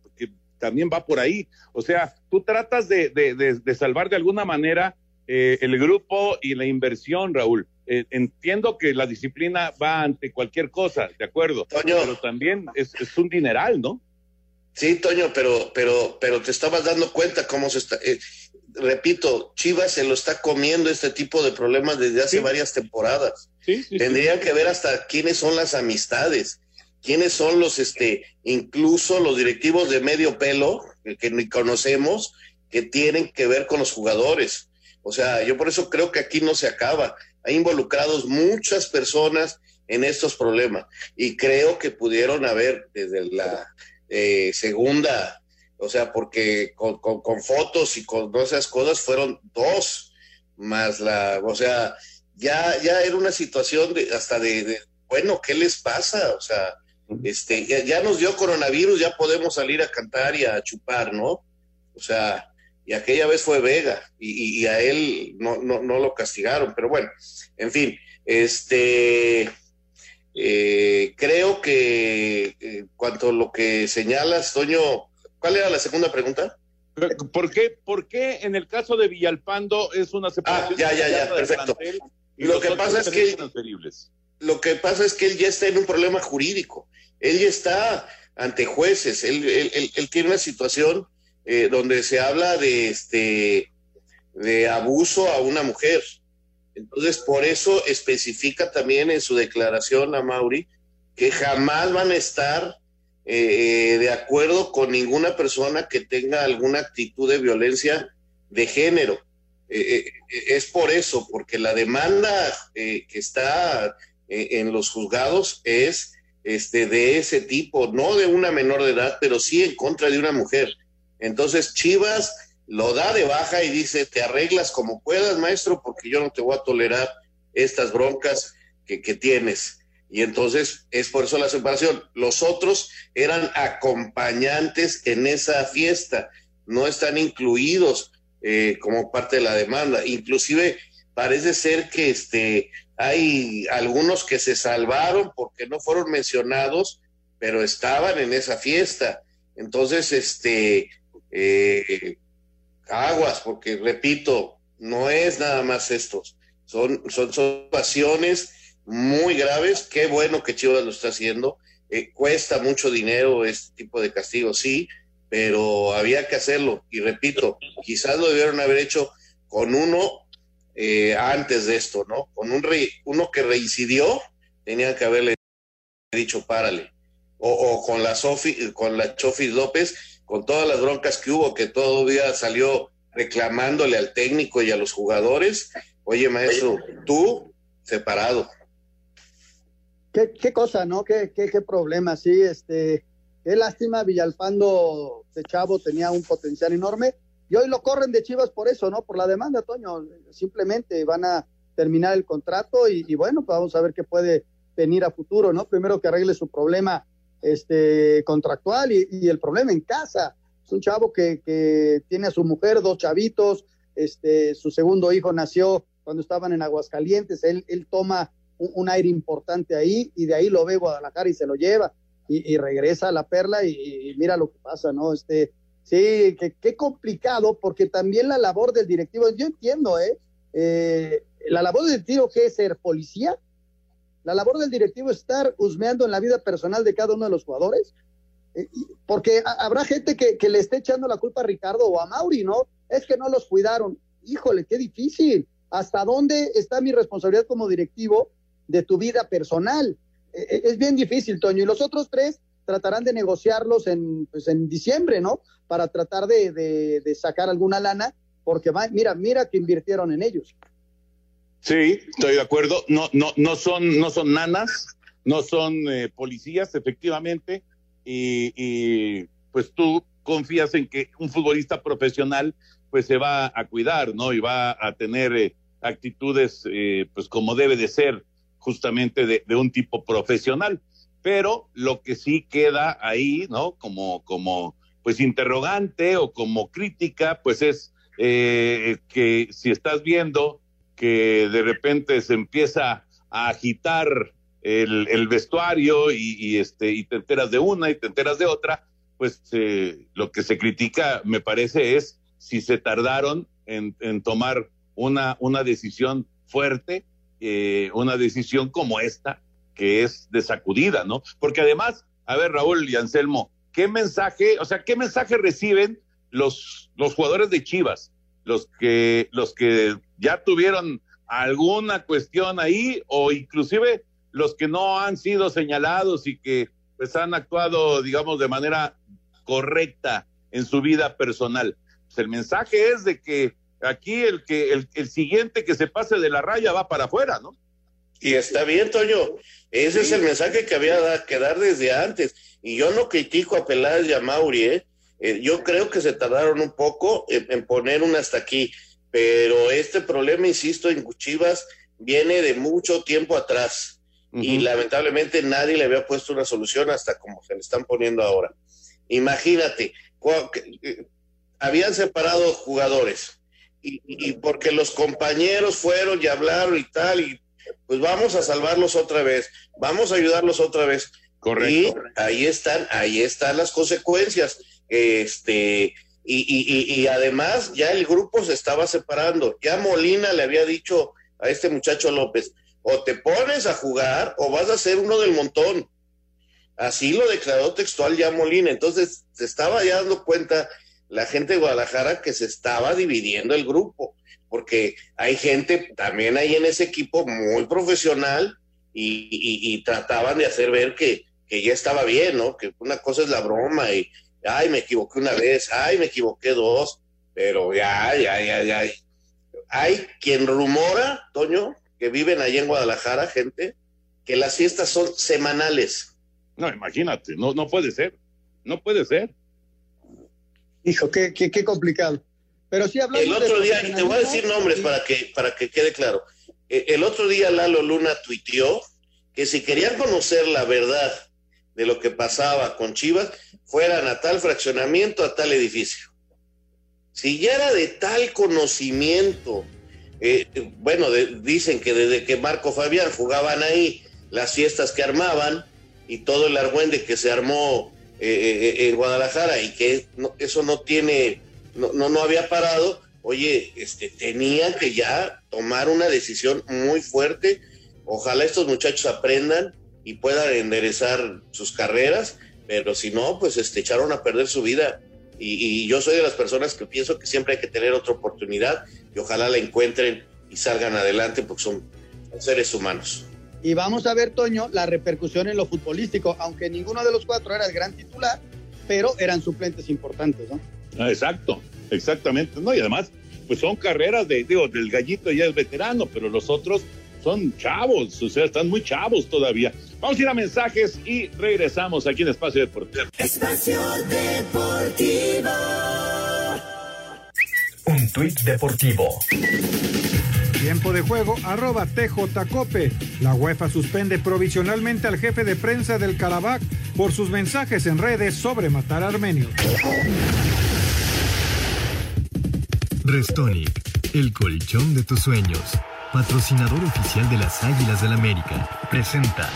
G: también va por ahí. O sea, tú tratas de, salvar de alguna manera eh, el grupo y la inversión, Raúl. entiendo que la disciplina va ante cualquier cosa, de acuerdo. pero también es, es un dineral, ¿no?
H: Sí, Toño, pero, pero, pero te estabas dando cuenta cómo se está. Eh, repito, Chivas se lo está comiendo este tipo de problemas desde hace varias temporadas. Tendrían que ver hasta quiénes son las amistades, quiénes son los, este, incluso los directivos de medio pelo, que ni conocemos, que tienen que ver con los jugadores. O sea, yo por eso creo que aquí no se acaba. Hay involucrados muchas personas en estos problemas y creo que pudieron haber desde la eh, segunda, o sea, porque con, con, fotos y con todas esas cosas fueron dos, más la, o sea, ya, ya era una situación de, hasta de, bueno, ¿qué les pasa? O sea, este, ya, nos dio coronavirus, ya podemos salir a cantar y a chupar, ¿no? O sea, y aquella vez fue Vega y, y a él no, no, no, lo castigaron, pero bueno, en fin, este, eh, creo que eh, cuanto a lo que señalas, Toño, ¿cuál era la segunda pregunta?
G: ¿Por qué, ¿Por qué en el caso de Villalpando es una separación?
H: Ah, ya, ya, ya, perfecto. lo que pasa es que lo que pasa es que él ya está en un problema jurídico. Él ya está ante jueces. Él, él, él, tiene una situación eh, donde se habla de este de abuso a una mujer. Entonces, por eso especifica también en su declaración a Mauri que jamás van a estar eh, eh, de acuerdo con ninguna persona que tenga alguna actitud de violencia de género. Eh, es por eso, porque la demanda que está en los juzgados es este, de ese tipo, no de una menor de edad, pero sí en contra de una mujer. Entonces, Chivas lo da de baja y dice, te arreglas como puedas, maestro, porque yo no te voy a tolerar estas broncas que, tienes. Y entonces es por eso la separación. Los otros eran acompañantes en esa fiesta, no están incluidos eh, como parte de la demanda. Inclusive parece ser que este, hay algunos que se salvaron porque no fueron mencionados, pero estaban en esa fiesta. Entonces, este, eh, aguas, porque repito, no es nada más estos, son, son, situaciones muy graves, qué bueno que Chivas lo está haciendo, eh, cuesta mucho dinero este tipo de castigo, sí, pero había que hacerlo, y repito, quizás lo debieron haber hecho con uno eh, antes de esto, ¿no? Con un uno que reincidió, tenían que haberle dicho párale, o, o con la Sofi, con la Chofis López, con todas las broncas que hubo, que todavía salió reclamándole al técnico y a los jugadores, oye maestro, tú separado.
I: Qué, qué cosa, ¿no? Qué, qué, qué problema, sí, este, qué lástima, Villalpando de Chavo tenía un potencial enorme y hoy lo corren de Chivas por eso, ¿no? Por la demanda, Toño, simplemente van a terminar el contrato y, bueno, pues vamos a ver qué puede venir a futuro, ¿no? Primero que arregle su problema este, contractual y, el problema en casa. Es un chavo que, que, tiene a su mujer, dos chavitos, este, su segundo hijo nació cuando estaban en Aguascalientes, él, él toma un, aire importante ahí y de ahí lo ve Guadalajara y se lo lleva y, regresa a la perla y, mira lo que pasa, ¿no? Este, Sí, que qué complicado, porque también la labor del directivo, yo entiendo, ¿eh? eh la labor del directivo que es ser policía, la labor del directivo es estar husmeando en la vida personal de cada uno de los jugadores, eh, porque habrá gente que, le esté echando la culpa a Ricardo o a Mauri, ¿no? Es que no los cuidaron. Híjole, qué difícil. ¿Hasta dónde está mi responsabilidad como directivo de tu vida personal? E, e, es bien difícil, Toño. Y los otros tres tratarán de negociarlos en, pues, en diciembre, ¿no? Para tratar de, de, sacar alguna lana, porque mira, mira que invirtieron en ellos.
G: Sí, estoy de acuerdo. No, no, no son, no son nanas, no son eh, policías, efectivamente. Y, pues tú confías en que un futbolista profesional pues se va a cuidar, ¿no? Y va a tener eh, actitudes, eh, pues como debe de ser, justamente de, de, un tipo profesional. Pero lo que sí queda ahí, ¿no? Como, como, pues interrogante o como crítica, pues es eh, que si estás viendo que de repente se empieza a agitar el, vestuario y, este y te enteras de una y te enteras de otra, pues eh, lo que se critica, me parece, es si se tardaron en, en tomar una, una decisión fuerte, eh, una decisión como esta, que es de sacudida, ¿no? Porque además, a ver, Raúl y Anselmo, ¿qué mensaje, o sea, qué mensaje reciben los, los jugadores de Chivas? Los que, los que ya tuvieron alguna cuestión ahí, o inclusive los que no han sido señalados y que pues han actuado, digamos, de manera correcta en su vida personal. Pues el mensaje es de que aquí el que el, el, siguiente que se pase de la raya va para afuera, ¿no?
H: Y está bien, Toño. Ese es el mensaje que había que dar desde antes. Y yo no critico a Peláez y a Mauri, ¿eh? Eh, yo creo que se tardaron un poco en, en, poner un hasta aquí, pero este problema, insisto, en Chivas viene de mucho tiempo atrás uh -huh. y lamentablemente nadie le había puesto una solución hasta como se le están poniendo ahora. Imagínate, eh, habían separado jugadores, y, y, porque los compañeros fueron y hablaron y tal, y pues vamos a salvarlos otra vez, vamos a ayudarlos otra vez.
G: Correcto.
H: Y ahí están, ahí están las consecuencias. Este, y, y, y, además ya el grupo se estaba separando. Ya Molina le había dicho a este muchacho López, o te pones a jugar o vas a ser uno del montón. Así lo declaró textual ya Molina. Entonces se estaba ya dando cuenta la gente de Guadalajara que se estaba dividiendo el grupo, porque hay gente también ahí en ese equipo muy profesional y, y, trataban de hacer ver que, que, ya estaba bien, ¿no? Que una cosa es la broma y, ay, me equivoqué una vez, ay, me equivoqué dos, pero ya, ya, ya, ya. Hay quien rumora, Toño, que viven allá en Guadalajara, gente, que las fiestas son semanales.
G: No, imagínate, no, no puede ser, no puede ser.
I: Hijo, qué, qué, qué complicado. Pero sí hablando
H: El otro día, y te voy a decir nombres para que, para que quede claro. Eh, El otro día Lalo Luna tuiteó que si querían conocer la verdad de lo que pasaba con Chivas, fueran a tal fraccionamiento, a tal edificio. Si ya era de tal conocimiento, eh, bueno, dicen que desde que Marco Fabián jugaban ahí, las fiestas que armaban y todo el argüende que se armó eh, eh, en Guadalajara y que no, eso no tiene, no, no, no, había parado, oye, este, tenían que ya tomar una decisión muy fuerte. Ojalá estos muchachos aprendan y puedan enderezar sus carreras, pero si no, pues este, echaron a perder su vida. Y, y, yo soy de las personas que pienso que siempre hay que tener otra oportunidad y ojalá la encuentren y salgan adelante porque son, seres humanos.
I: Y vamos a ver, Toño, la repercusión en lo futbolístico, aunque ninguno de los cuatro era el gran titular, pero eran suplentes importantes, ¿no?
G: Ah, exacto, exactamente. No, y además, pues son carreras de, digo, del gallito ya es veterano, pero los otros son chavos, o sea, están muy chavos todavía. Vamos a ir a mensajes y regresamos aquí en Espacio Deportivo.
K: Espacio Deportivo.
L: Un tuit deportivo.
A: Tiempo de juego, arroba TJCope. La UEFA suspende provisionalmente al jefe de prensa del Karabakh por sus mensajes en redes sobre matar armenios.
F: Restonic, el colchón de tus sueños. Patrocinador oficial de las Águilas del América. Presenta.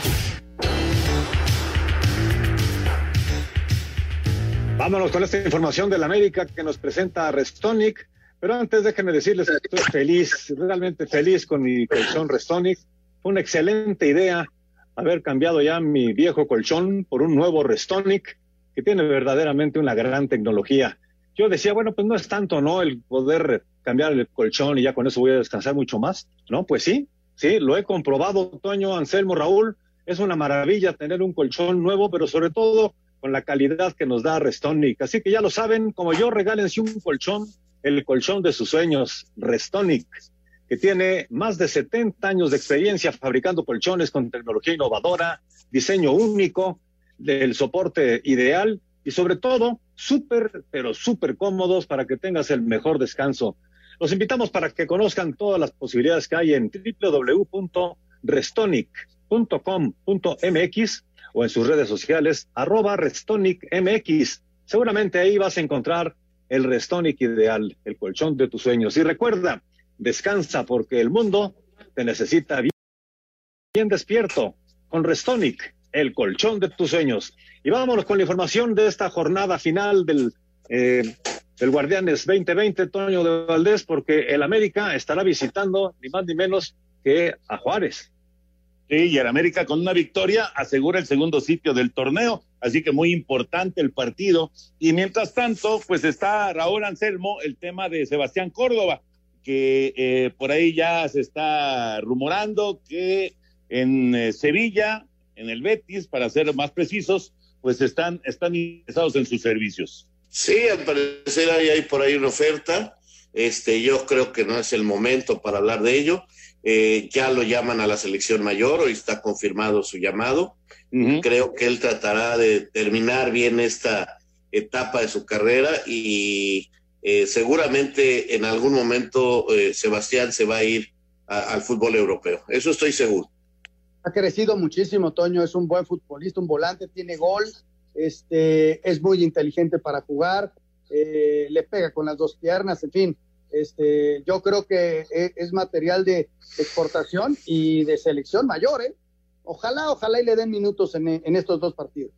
Q: Vámonos con esta información de la América que nos presenta Restonic. Pero antes déjenme decirles que estoy feliz, realmente feliz con mi colchón Restonic. Fue una excelente idea haber cambiado ya mi viejo colchón por un nuevo Restonic que tiene verdaderamente una gran tecnología. Yo decía, bueno, pues no es tanto, ¿no? El poder cambiar el colchón y ya con eso voy a descansar mucho más. No, pues sí, sí, lo he comprobado, Toño, Anselmo, Raúl. Es una maravilla tener un colchón nuevo, pero sobre todo con la calidad que nos da Restonic. Así que ya lo saben, como yo, regálense un colchón, el colchón de sus sueños, Restonic, que tiene más de 70 años de experiencia fabricando colchones con tecnología innovadora, diseño único, del soporte ideal y sobre todo súper, pero súper cómodos para que tengas el mejor descanso. Los invitamos para que conozcan todas las posibilidades que hay en www.restonic.com.mx o en sus redes sociales, arroba Restonic MX. Seguramente ahí vas a encontrar el Restonic ideal, el colchón de tus sueños. Y recuerda, descansa porque el mundo te necesita bien, bien despierto con Restonic, el colchón de tus sueños. Y vámonos con la información de esta jornada final del, eh, del Guardianes 2020, Toño de Valdés, porque el América estará visitando ni más ni menos que a Juárez.
G: Sí, y el América con una victoria asegura el segundo sitio del torneo, así que muy importante el partido. Y mientras tanto, pues está Raúl Anselmo, el tema de Sebastián Córdoba, que eh, por ahí ya se está rumorando que en eh, Sevilla, en el Betis, para ser más precisos, pues están, están interesados en sus servicios.
H: Sí, al parecer hay por ahí una oferta. Este, yo creo que no es el momento para hablar de ello. Eh, ya lo llaman a la selección mayor, hoy está confirmado su llamado. Creo que él tratará de terminar bien esta etapa de su carrera y eh, seguramente en algún momento eh, Sebastián se va a ir al fútbol europeo. Eso estoy seguro.
I: Ha crecido muchísimo, Toño, es un buen futbolista, un volante, tiene gol, este, es muy inteligente para jugar, le pega con las dos piernas, en fin, este, yo creo que e, es material de exportación y de selección mayor, ¿eh? Ojalá, ojalá y le den minutos en, estos dos partidos.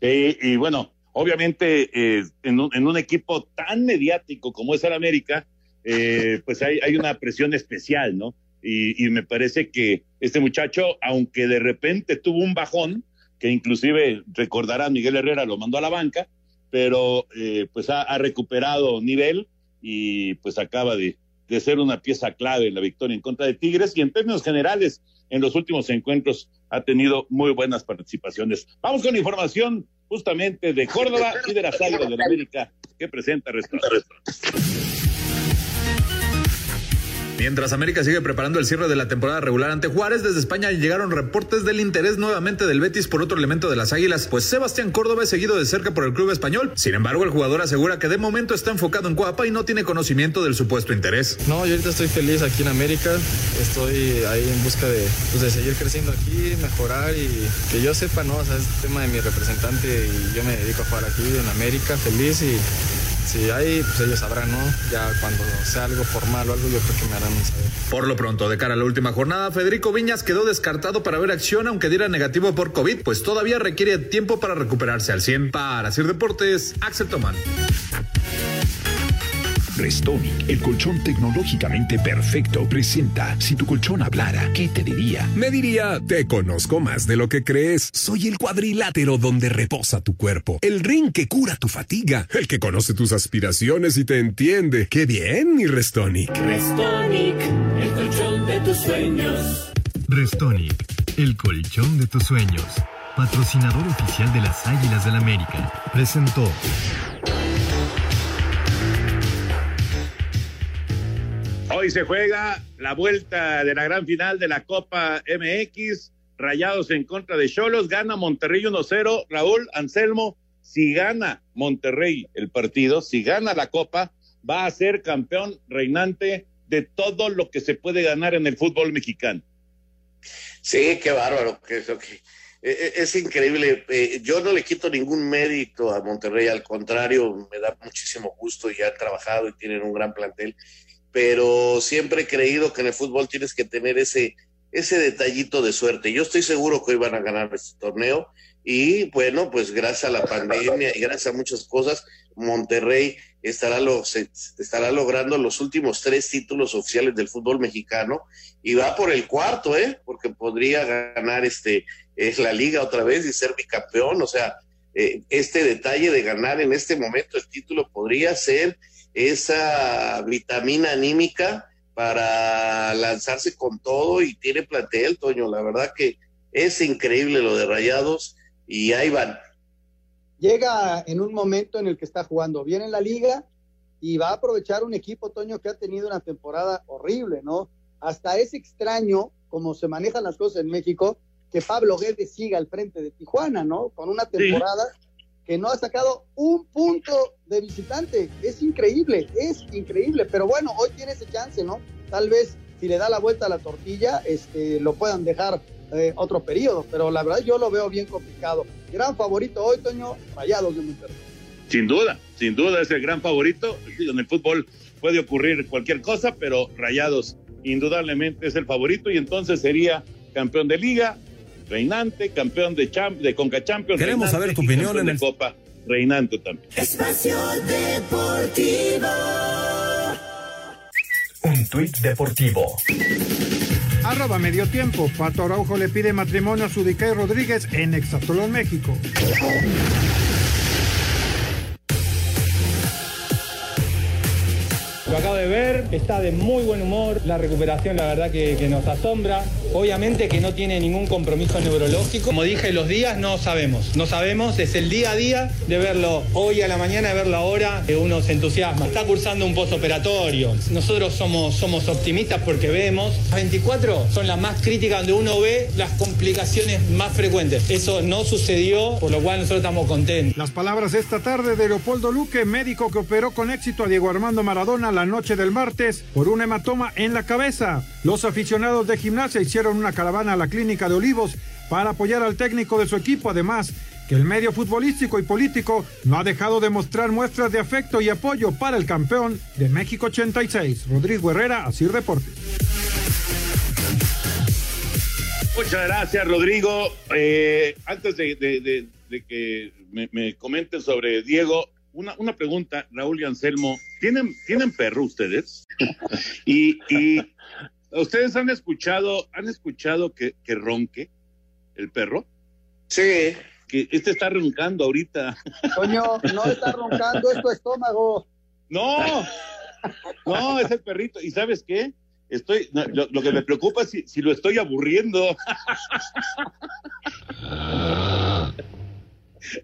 G: Y bueno, obviamente eh, en, un, equipo tan mediático como es el América, eh, pues hay, hay, una presión especial, ¿no? Y, y, me parece que este muchacho, aunque de repente tuvo un bajón, que inclusive recordará Miguel Herrera lo mandó a la banca, pero eh, pues ha, ha recuperado nivel y pues acaba de, de ser una pieza clave en la victoria en contra de Tigres y en términos generales en los últimos encuentros ha tenido muy buenas participaciones. Vamos con información justamente de Córdoba y de las Águilas de la América que presenta Restaurante.
J: Mientras América sigue preparando el cierre de la temporada regular ante Juárez, desde España llegaron reportes del interés nuevamente del Betis por otro elemento de las Águilas, pues Sebastián Córdoba es seguido de cerca por el club español. Sin embargo, el jugador asegura que de momento está enfocado en Coapa y no tiene conocimiento del supuesto interés.
R: No, yo ahorita estoy feliz aquí en América, estoy ahí en busca de, pues, de seguir creciendo aquí, mejorar y que yo sepa, ¿no? O sea, es tema de mi representante y yo me dedico a jugar aquí en América, feliz y si hay, pues ellos sabrán, ¿no? Ya cuando sea algo formal o algo, yo creo que me harán saber.
J: Por lo pronto, de cara a la última jornada, Federico Viñas quedó descartado para ver acción, aunque diera negativo por COVID, pues todavía requiere tiempo para recuperarse al 100. Para hacer deportes, Axel Tomán.
S: Restonic, el colchón tecnológicamente perfecto, presenta Si tu colchón hablara, ¿qué te diría?
T: Me diría, te conozco más de lo que crees. Soy el cuadrilátero donde reposa tu cuerpo, el ring que cura tu fatiga, el que conoce tus aspiraciones y te entiende. ¡Qué bien, mi Restonic!
U: Restonic, el colchón de tus sueños.
F: Restonic, el colchón de tus sueños. Patrocinador oficial de las Águilas del América. Presentó.
G: Hoy se juega la vuelta de la gran final de la Copa MX. Rayados en contra de Cholos. Gana Monterrey 1-0. Raúl Anselmo, si gana Monterrey el partido, si gana la Copa, va a ser campeón reinante de todo lo que se puede ganar en el fútbol mexicano.
H: Sí, qué bárbaro. Que, que, e, e, es, increíble. Eh, yo no le quito ningún mérito a Monterrey, al contrario, me da muchísimo gusto y han trabajado y tienen un gran plantel pero siempre he creído que en el fútbol tienes que tener ese, ese detallito de suerte. Yo estoy seguro que hoy van a ganar este torneo y bueno, pues gracias a la pandemia y gracias a muchas cosas, Monterrey estará, estará logrando los últimos tres títulos oficiales del fútbol mexicano y va por el cuarto, ¿eh? Porque podría ganar este, es la liga otra vez y ser bicampeón, o sea, eh, este detalle de ganar en este momento el título podría ser esa vitamina anímica para lanzarse con todo y tiene plantel, Toño, la verdad que es increíble lo de Rayados y ahí van.
I: Llega en un momento en el que está jugando bien en la liga y va a aprovechar un equipo, Toño, que ha tenido una temporada horrible, ¿no? Hasta es extraño como se manejan las cosas en México, que Pablo Guedes siga al frente de Tijuana, ¿no? Con una temporada que no ha sacado un punto de visitante. Es increíble, es increíble. Pero bueno, hoy tiene ese chance, ¿no? Tal vez si le da la vuelta a la tortilla, este, lo puedan dejar eh, otro periodo. Pero la verdad yo lo veo bien complicado. Gran favorito hoy, Toño, Rayados de Monterrey.
G: Sin duda, sin duda es el gran favorito. En el fútbol puede ocurrir cualquier cosa, pero Rayados indudablemente es el favorito y entonces sería campeón de liga, reinante, campeón de, champ de Conca Champions.
Q: Queremos saber tu opinión en
G: el Copa, reinante también.
K: Espacio Deportivo.
L: Un tuit deportivo.
A: Arroba medio tiempo. Pato Araujo le pide matrimonio a Sudicay Rodríguez en Exatolón, México.
V: Lo acabo de ver, está de muy buen humor, la recuperación la verdad que, nos asombra. Obviamente que no tiene ningún compromiso neurológico. Como dije, los días no sabemos, no sabemos, es el día a día de verlo hoy a la mañana, de verlo ahora, que uno se entusiasma. Está cursando un postoperatorio. Nosotros somos, somos optimistas porque vemos. Las 24 son las más críticas donde uno ve las complicaciones más frecuentes. Eso no sucedió, por lo cual nosotros estamos contentos.
A: Las palabras esta tarde de Leopoldo Luque, médico que operó con éxito a Diego Armando Maradona la noche del martes por un hematoma en la cabeza. Los aficionados de gimnasia hicieron una caravana a la clínica de Olivos para apoyar al técnico de su equipo, además que el medio futbolístico y político no ha dejado de mostrar muestras de afecto y apoyo para el campeón de México 86, Rodrigo Herrera, Asir Deportes.
G: Muchas gracias, Rodrigo. Eh, antes de, que me, me comenten sobre Diego, una, una pregunta, Raúl y Anselmo. ¿Tienen, ¿tienen perro ustedes? <laughs> y, y ustedes han escuchado, han escuchado que, que ronque el perro?
H: Sí.
G: Que este está roncando ahorita. <laughs>
I: Coño, no está roncando, es tu estómago.
G: No, no, es el perrito. ¿Y sabes qué? Estoy, lo, lo, que me preocupa es si, si lo estoy aburriendo. <laughs>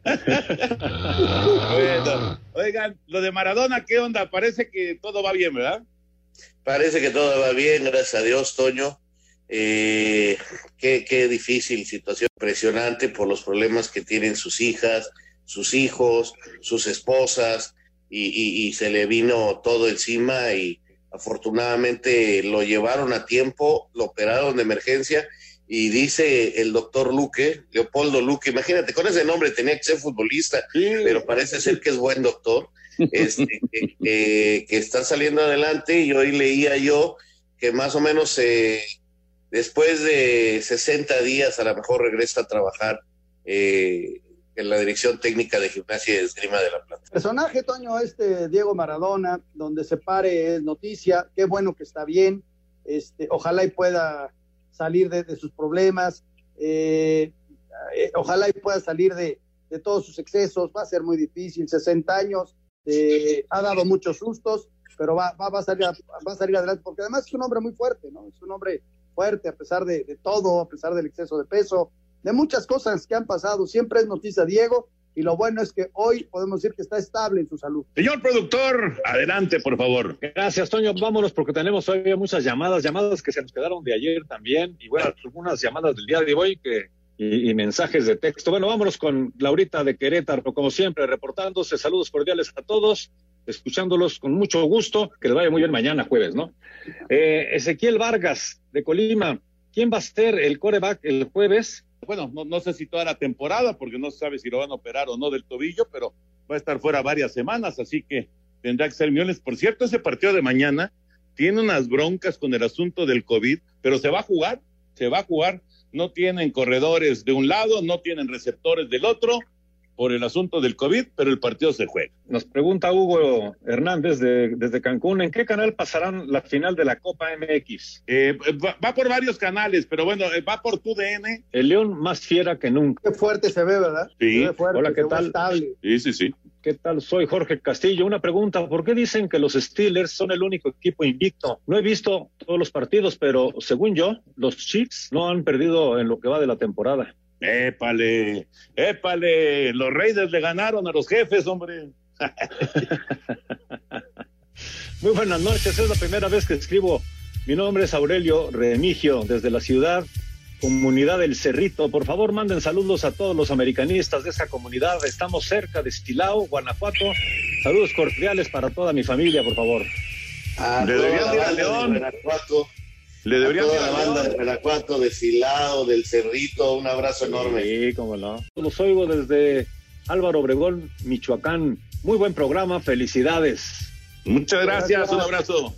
G: <laughs> oigan, lo de Maradona, ¿qué onda? Parece que todo va bien, ¿verdad?
H: Parece que todo va bien, gracias a Dios, Toño. Eh, qué, difícil situación, impresionante por los problemas que tienen sus hijas, sus hijos, sus esposas, y, y se le vino todo encima y afortunadamente lo llevaron a tiempo, lo operaron de emergencia y dice el doctor Luque, Leopoldo Luque, imagínate, con ese nombre tenía que ser futbolista, pero parece ser que es buen doctor, este, que, está saliendo adelante y hoy leía yo que más o menos eh, después de 60 días a lo mejor regresa a trabajar eh, en la dirección técnica de gimnasia y esgrima de la Plata.
I: Personaje, Toño, este Diego Maradona, donde se pare es noticia, qué bueno que está bien, este, ojalá y pueda salir de, sus problemas, eh, eh, ojalá y pueda salir de, todos sus excesos, va a ser muy difícil, 60 años, eh, ha dado muchos sustos, pero va, va, a salir, va a salir adelante, porque además es un hombre muy fuerte, ¿no? Es un hombre fuerte a pesar de, de todo, a pesar del exceso de peso, de muchas cosas que han pasado, siempre es noticia Diego, y lo bueno es que hoy podemos decir que está estable en su salud.
G: Señor productor, adelante, por favor.
Q: Gracias, Toño. Vámonos porque tenemos hoy muchas llamadas, llamadas que se nos quedaron de ayer también, y bueno, algunas llamadas del día de hoy que y, mensajes de texto. Bueno, vámonos con Laurita de Querétaro, como siempre, reportándose. Saludos cordiales a todos, escuchándolos con mucho gusto. Que les vaya muy bien mañana, jueves, ¿no? Eh, Ezequiel Vargas de Colima, ¿quién va a ser el coreback el jueves?
G: Bueno, no, no, sé si toda la temporada, porque no se sabe si lo van a operar o no del tobillo, pero va a estar fuera varias semanas, así que tendrá que ser Miones. Por cierto, ese partido de mañana tiene unas broncas con el asunto del COVID, pero se va a jugar, se va a jugar. no tienen corredores de un lado, no tienen receptores del otro por el asunto del COVID, pero el partido se juega.
Q: Nos pregunta Hugo Hernández de, desde Cancún, ¿en qué canal pasarán la final de la Copa MX?
G: Eh, va, va, por varios canales, pero bueno, eh, va por tu DN.
Q: El León más fiera que nunca.
I: Qué fuerte se ve, ¿verdad?
G: Sí.
I: Fuerte,
Q: Hola, ¿qué tal?
I: Estable.
G: Sí, sí, sí.
Q: ¿Qué tal? Soy Jorge Castillo. Una pregunta, ¿por qué dicen que los Steelers son el único equipo invicto? No he visto todos los partidos, pero según yo, los Chiefs no han perdido en lo que va de la temporada.
G: Épale, épale, los Raiders le ganaron a los jefes, hombre. <laughs>
Q: Muy buenas noches, es la primera vez que escribo. Mi nombre es Aurelio Remigio, desde la ciudad comunidad del Cerrito. Por favor, manden saludos a todos los americanistas de esta comunidad. Estamos cerca de Estilao, Guanajuato. Saludos cordiales para toda mi familia, por favor.
H: A
G: Le ir a León.
H: de Guanajuato,
G: Le
H: a
G: deberían
H: toda
G: ir
H: la
G: a
H: banda de Guanajuato, de Silao, del Cerrito, un abrazo enorme.
Q: Sí, cómo no. Los oigo desde Álvaro Obregón, Michoacán. Muy buen programa, felicidades.
G: Muchas gracias, un abrazo.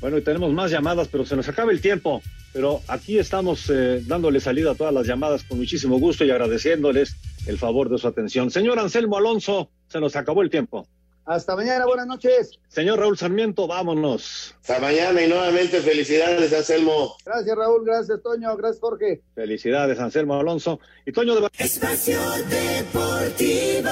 Q: Bueno, y tenemos más llamadas, pero se nos acaba el tiempo. Pero aquí estamos eh, dándole salida a todas las llamadas con muchísimo gusto y agradeciéndoles el favor de su atención. Señor Anselmo Alonso, se nos acabó el tiempo.
I: Hasta mañana, buenas noches.
Q: Señor Raúl Sarmiento, vámonos.
H: Hasta mañana y nuevamente felicidades, Anselmo.
I: Gracias, Raúl. Gracias, Toño. Gracias, Jorge.
Q: Felicidades, Anselmo Alonso. Y Toño de
K: Espacio Deportivo.